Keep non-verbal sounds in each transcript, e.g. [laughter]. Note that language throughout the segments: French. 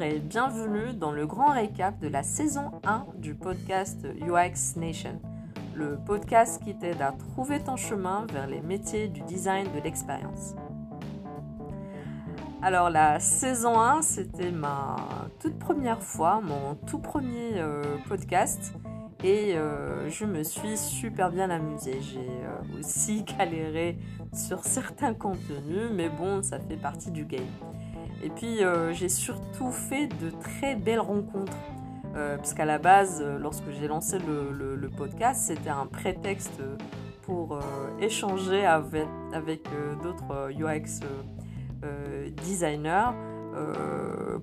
et bienvenue dans le grand récap de la saison 1 du podcast UX Nation, le podcast qui t'aide à trouver ton chemin vers les métiers du design de l'expérience. Alors la saison 1, c'était ma toute première fois, mon tout premier euh, podcast et euh, je me suis super bien amusée. J'ai euh, aussi [laughs] galéré sur certains contenus, mais bon, ça fait partie du game. Et puis euh, j'ai surtout fait de très belles rencontres. puisqu'à la base, lorsque j'ai lancé le, podcast, c'était un prétexte pour échanger avec, avec d'autres UX designers.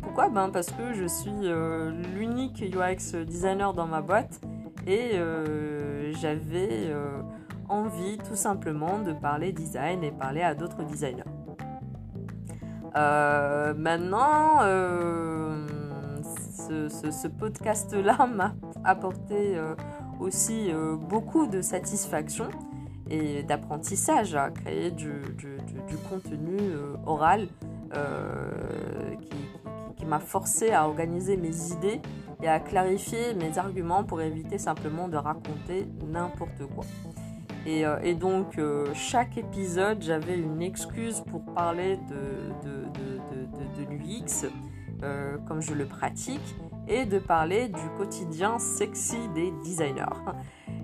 pourquoi? Ben Parce que je suis l'unique UX designer dans ma boîte et euh, j'avais euh, envie tout simplement de parler design et parler à d'autres designers. Euh, maintenant, ce, podcast-là [laughs] m'a apporté aussi beaucoup de satisfaction et d'apprentissage à créer du, contenu oral qui m'a forcé à organiser mes idées et à clarifier mes arguments pour éviter simplement de raconter n'importe quoi. Et, euh, donc, euh, chaque épisode, j'avais une excuse pour parler de, de, de, l'UX, euh, comme je le pratique, et de parler du quotidien sexy des designers.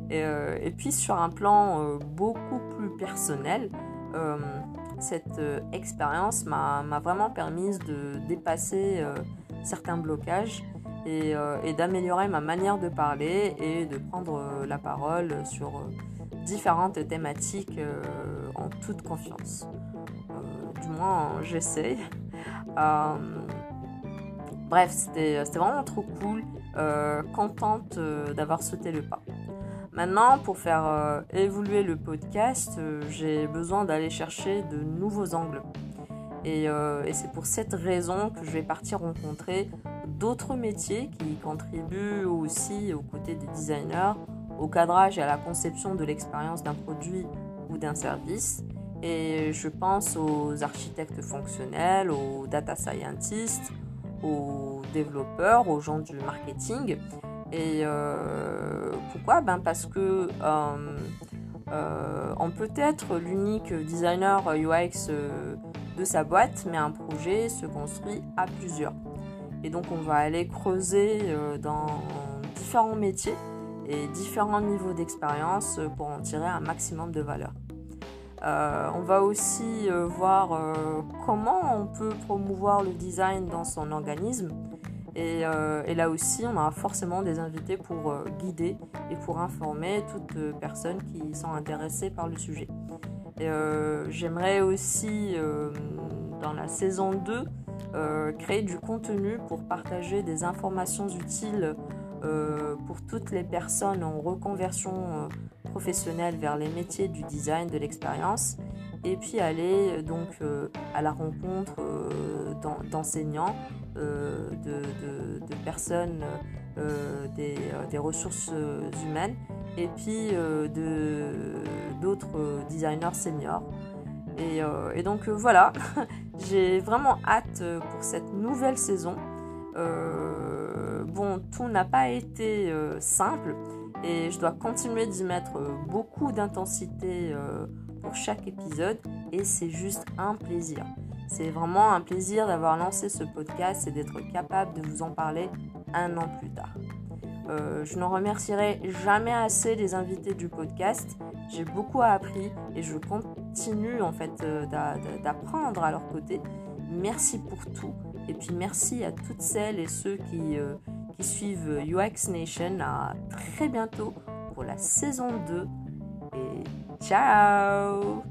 Et, et puis, sur un plan beaucoup plus personnel, cette expérience m'a vraiment permis de dépasser certains blocages euh, et, d'améliorer ma manière de parler et de prendre euh, la parole sur euh, différentes thématiques en toute confiance. du moins, j'essaie. [laughs] bref, c'était vraiment trop cool. contente d'avoir sauté le pas. Maintenant, pour faire évoluer le podcast, j'ai besoin d'aller chercher de nouveaux angles. Et, et c'est pour cette raison que je vais partir rencontrer d'autres métiers qui contribuent aussi aux côtés des designers au cadrage et à la conception de l'expérience d'un produit ou d'un service. Et je pense aux architectes fonctionnels, aux data scientists, aux développeurs, aux gens du marketing. Et euh, pourquoi? Ben Parce que euh, euh, on peut être l'unique designer UX de sa boîte, mais un projet se construit à plusieurs. Et donc on va aller creuser euh, dans différents métiers et différents niveaux d'expérience pour en tirer un maximum de valeur. Euh, on va aussi euh, voir comment on peut promouvoir le design dans son organisme. Et, là aussi, on a forcément des invités pour guider et pour informer toutes personnes qui sont intéressées par le sujet. J'aimerais aussi, dans la saison 2, euh, créer du contenu pour partager des informations utiles euh, pour toutes les personnes en reconversion euh, professionnelle vers les métiers du design, de l'expérience, et puis aller donc à la rencontre d'enseignants, de, personnes des, ressources humaines, et puis d'autres designers seniors. et donc voilà, [laughs] J'ai vraiment hâte euh, pour cette nouvelle saison. Euh, bon, tout n'a pas été euh, simple et je dois continuer d'y mettre beaucoup d'intensité pour chaque épisode et c'est juste un plaisir. C'est vraiment un plaisir d'avoir lancé ce podcast et d'être capable de vous en parler un an plus tard. je n'en remercierai jamais assez les invités du podcast. J'ai beaucoup appris et je continue en fait d'apprendre à leur côté. Merci pour tout. Et puis merci à toutes celles et ceux qui, euh, qui suivent UX Nation. À très bientôt pour la saison 2. Et ciao